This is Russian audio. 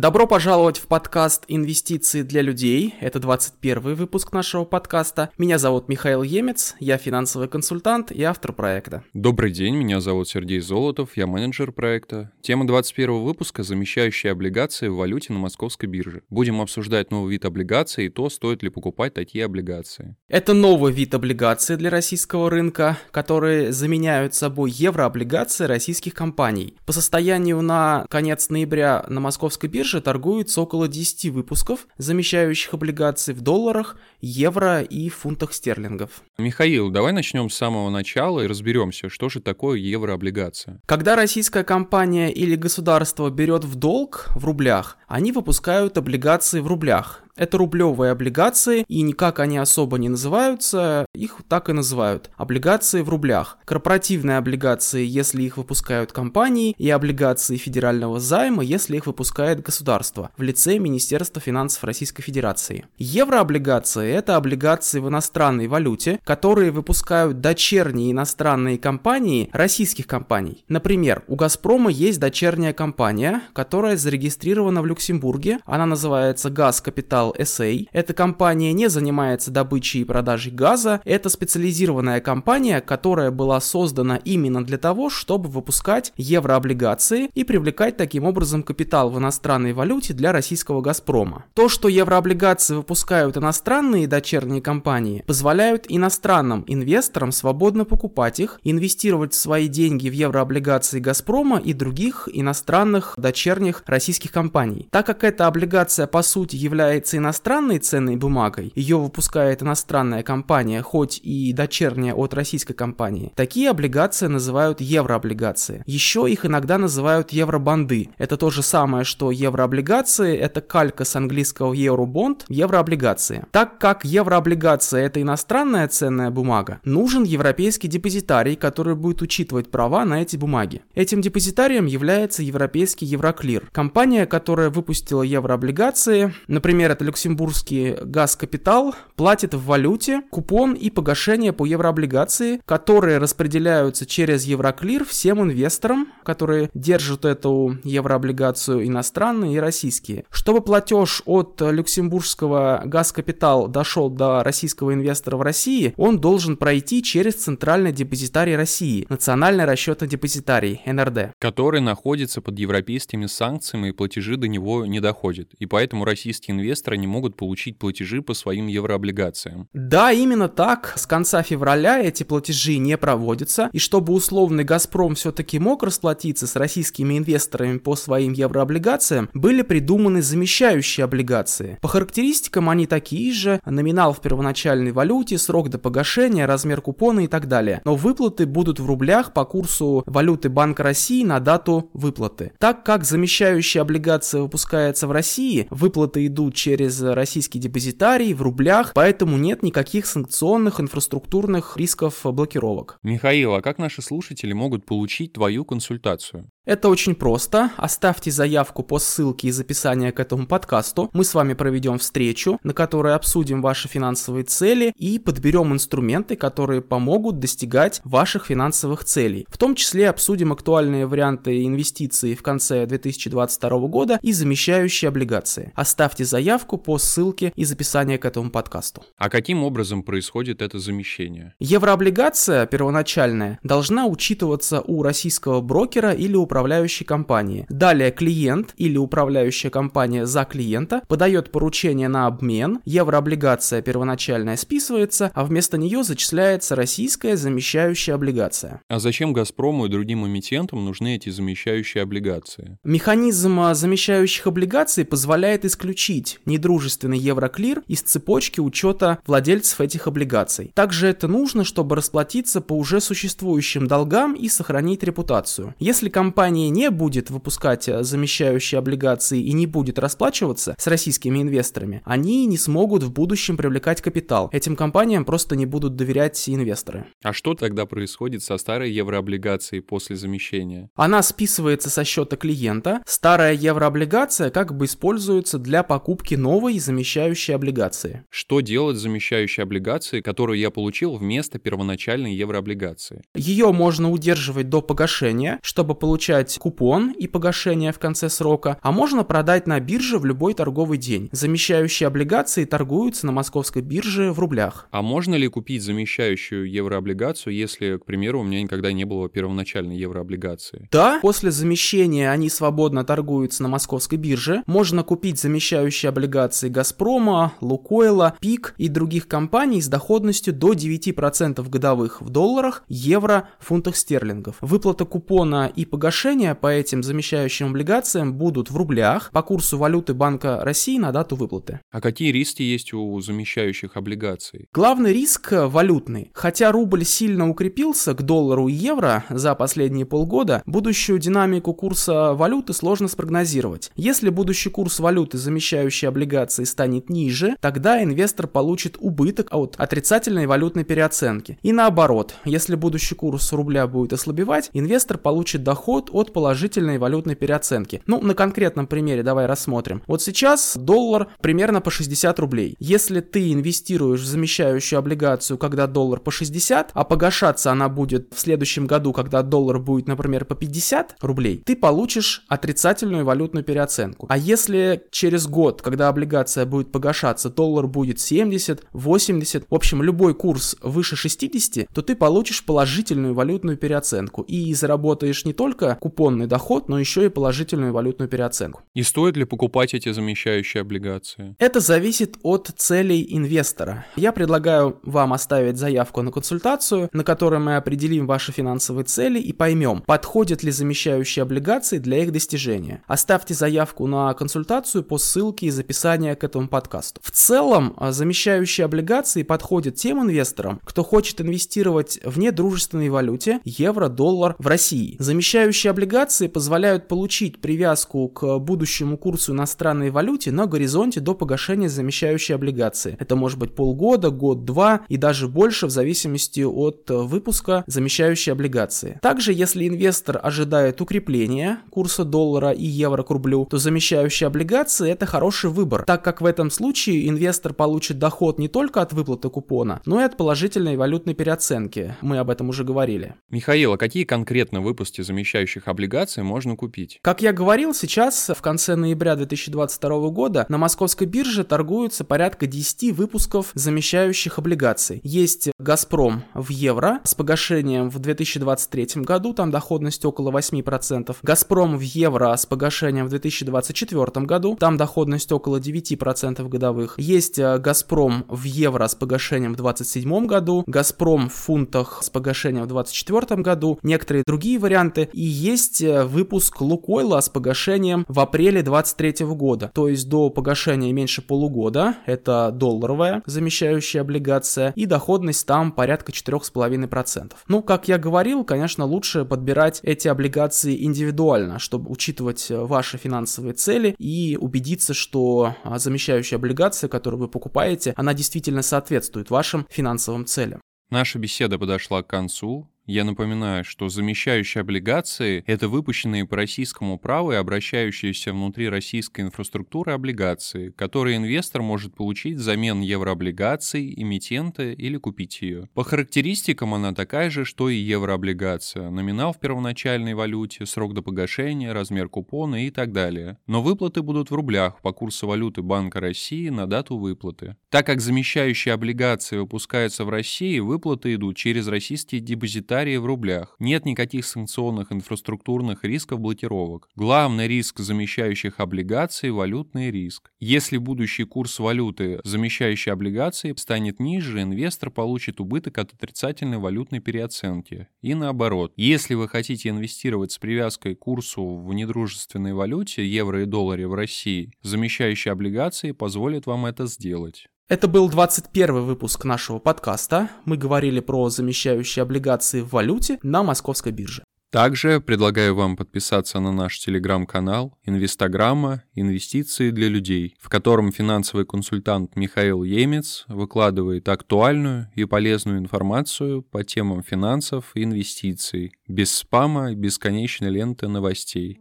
Добро пожаловать в подкаст «Инвестиции для людей». Это 21 выпуск нашего подкаста. Меня зовут Михаил Емец, я финансовый консультант и автор проекта. Добрый день, меня зовут Сергей Золотов, я менеджер проекта. Тема 21 выпуска – замещающие облигации в валюте на московской бирже. Будем обсуждать новый вид облигаций и то, стоит ли покупать такие облигации. Это новый вид облигаций для российского рынка, которые заменяют собой еврооблигации российских компаний. По состоянию на конец ноября на московской бирже бирже торгуется около 10 выпусков, замещающих облигации в долларах, евро и фунтах стерлингов. Михаил, давай начнем с самого начала и разберемся, что же такое еврооблигация. Когда российская компания или государство берет в долг в рублях, они выпускают облигации в рублях. Это рублевые облигации, и никак они особо не называются, их так и называют. Облигации в рублях. Корпоративные облигации, если их выпускают компании, и облигации федерального займа, если их выпускает государство в лице Министерства финансов Российской Федерации. Еврооблигации – это облигации в иностранной валюте, которые выпускают дочерние иностранные компании российских компаний. Например, у «Газпрома» есть дочерняя компания, которая зарегистрирована в Люксембурге, она называется «Газ Капитал Total SA. Эта компания не занимается добычей и продажей газа. Это специализированная компания, которая была создана именно для того, чтобы выпускать еврооблигации и привлекать таким образом капитал в иностранной валюте для российского Газпрома. То, что еврооблигации выпускают иностранные дочерние компании, позволяют иностранным инвесторам свободно покупать их, инвестировать свои деньги в еврооблигации Газпрома и других иностранных дочерних российских компаний. Так как эта облигация по сути является иностранной ценной бумагой, ее выпускает иностранная компания, хоть и дочерняя от российской компании, такие облигации называют еврооблигации. Еще их иногда называют евробанды. Это то же самое, что еврооблигации, это калька с английского евробонд, еврооблигации. Так как еврооблигация это иностранная ценная бумага, нужен европейский депозитарий, который будет учитывать права на эти бумаги. Этим депозитарием является европейский Евроклир. Компания, которая выпустила еврооблигации, например, это люксембургский газ капитал платит в валюте купон и погашение по еврооблигации, которые распределяются через Евроклир всем инвесторам, которые держат эту еврооблигацию иностранные и российские. Чтобы платеж от люксембургского газ капитал дошел до российского инвестора в России, он должен пройти через Центральный депозитарий России, Национальный расчетный депозитарий, НРД. Который находится под европейскими санкциями и платежи до него не доходят. И поэтому российские инвесторы не могут получить платежи по своим еврооблигациям. Да, именно так. С конца февраля эти платежи не проводятся, и чтобы условный «Газпром» все-таки мог расплатиться с российскими инвесторами по своим еврооблигациям, были придуманы замещающие облигации. По характеристикам они такие же, номинал в первоначальной валюте, срок до погашения, размер купона и так далее. Но выплаты будут в рублях по курсу валюты Банка России на дату выплаты. Так как замещающая облигация выпускается в России, выплаты идут через через российский депозитарий в рублях, поэтому нет никаких санкционных инфраструктурных рисков блокировок. Михаил, а как наши слушатели могут получить твою консультацию? Это очень просто. Оставьте заявку по ссылке из описания к этому подкасту. Мы с вами проведем встречу, на которой обсудим ваши финансовые цели и подберем инструменты, которые помогут достигать ваших финансовых целей. В том числе обсудим актуальные варианты инвестиций в конце 2022 года и замещающие облигации. Оставьте заявку по ссылке из описания к этому подкасту. А каким образом происходит это замещение? Еврооблигация первоначальная должна учитываться у российского брокера или у управляющей компании. Далее клиент или управляющая компания за клиента подает поручение на обмен, еврооблигация первоначальная списывается, а вместо нее зачисляется российская замещающая облигация. А зачем «Газпрому» и другим эмитентам нужны эти замещающие облигации? Механизм а, замещающих облигаций позволяет исключить недружественный евроклир из цепочки учета владельцев этих облигаций. Также это нужно, чтобы расплатиться по уже существующим долгам и сохранить репутацию. Если компания компания не будет выпускать э, замещающие облигации и не будет расплачиваться с российскими инвесторами, они не смогут в будущем привлекать капитал. Этим компаниям просто не будут доверять инвесторы. А что тогда происходит со старой еврооблигацией после замещения? Она списывается со счета клиента. Старая еврооблигация как бы используется для покупки новой замещающей облигации. Что делать с замещающей облигацией, которую я получил вместо первоначальной еврооблигации? Ее можно удерживать до погашения, чтобы получать получать купон и погашение в конце срока, а можно продать на бирже в любой торговый день. Замещающие облигации торгуются на московской бирже в рублях. А можно ли купить замещающую еврооблигацию, если, к примеру, у меня никогда не было первоначальной еврооблигации? Да, после замещения они свободно торгуются на московской бирже. Можно купить замещающие облигации Газпрома, Лукойла, ПИК и других компаний с доходностью до 9% годовых в долларах, евро, фунтах стерлингов. Выплата купона и погашение по этим замещающим облигациям будут в рублях по курсу валюты Банка России на дату выплаты. А какие риски есть у замещающих облигаций? Главный риск валютный. Хотя рубль сильно укрепился к доллару и евро за последние полгода, будущую динамику курса валюты сложно спрогнозировать. Если будущий курс валюты замещающей облигации станет ниже, тогда инвестор получит убыток от отрицательной валютной переоценки. И наоборот, если будущий курс рубля будет ослабевать, инвестор получит доход от положительной валютной переоценки. Ну, на конкретном примере давай рассмотрим. Вот сейчас доллар примерно по 60 рублей. Если ты инвестируешь в замещающую облигацию, когда доллар по 60, а погашаться она будет в следующем году, когда доллар будет, например, по 50 рублей, ты получишь отрицательную валютную переоценку. А если через год, когда облигация будет погашаться, доллар будет 70, 80, в общем, любой курс выше 60, то ты получишь положительную валютную переоценку и заработаешь не только купонный доход, но еще и положительную валютную переоценку. И стоит ли покупать эти замещающие облигации? Это зависит от целей инвестора. Я предлагаю вам оставить заявку на консультацию, на которой мы определим ваши финансовые цели и поймем, подходят ли замещающие облигации для их достижения. Оставьте заявку на консультацию по ссылке из описания к этому подкасту. В целом, а, замещающие облигации подходят тем инвесторам, кто хочет инвестировать в недружественной валюте евро, доллар в России. Замещающие облигации позволяют получить привязку к будущему курсу иностранной валюте на горизонте до погашения замещающей облигации. Это может быть полгода, год-два и даже больше в зависимости от выпуска замещающей облигации. Также, если инвестор ожидает укрепления курса доллара и евро к рублю, то замещающие облигации это хороший выбор, так как в этом случае инвестор получит доход не только от выплаты купона, но и от положительной валютной переоценки. Мы об этом уже говорили. Михаил, а какие конкретно выпуски замещающих облигаций можно купить? Как я говорил, сейчас в конце ноября 2022 года на московской бирже торгуются порядка 10 выпусков замещающих облигаций. Есть Газпром в евро с погашением в 2023 году, там доходность около 8%. Газпром в евро с погашением в 2024 году, там доходность около 9% годовых. Есть э, Газпром в евро с погашением в 2027 году, Газпром в фунтах с погашением в 2024 году, некоторые другие варианты. И есть э, выпуск Лукойла с погашением в апреле 2023 года, то есть до погашения меньше полугода, это долларовая замещающая облигация, и доходность там порядка 4,5%. Ну, как я говорил, конечно, лучше подбирать эти облигации индивидуально, чтобы учитывать э, ваши финансовые цели и убедиться, что а, замещающая облигация, которую вы покупаете, она действительно соответствует вашим финансовым целям. Наша беседа подошла к концу. Я напоминаю, что замещающие облигации – это выпущенные по российскому праву и обращающиеся внутри российской инфраструктуры облигации, которые инвестор может получить взамен еврооблигаций, эмитента или купить ее. По характеристикам она такая же, что и еврооблигация. Номинал в первоначальной валюте, срок до погашения, размер купона и так далее. Но выплаты будут в рублях по курсу валюты Банка России на дату выплаты. Так как замещающие облигации выпускаются в России, выплаты идут через российские депозитарии Швейцарии в рублях. Нет никаких санкционных инфраструктурных рисков блокировок. Главный риск замещающих облигаций – валютный риск. Если будущий курс валюты, замещающей облигации, станет ниже, инвестор получит убыток от отрицательной валютной переоценки. И наоборот, если вы хотите инвестировать с привязкой к курсу в недружественной валюте, евро и долларе в России, замещающие облигации позволят вам это сделать. Это был 21 выпуск нашего подкаста. Мы говорили про замещающие облигации в валюте на московской бирже. Также предлагаю вам подписаться на наш телеграм-канал «Инвестограмма. Инвестиции для людей», в котором финансовый консультант Михаил Емец выкладывает актуальную и полезную информацию по темам финансов и инвестиций, без спама и бесконечной ленты новостей.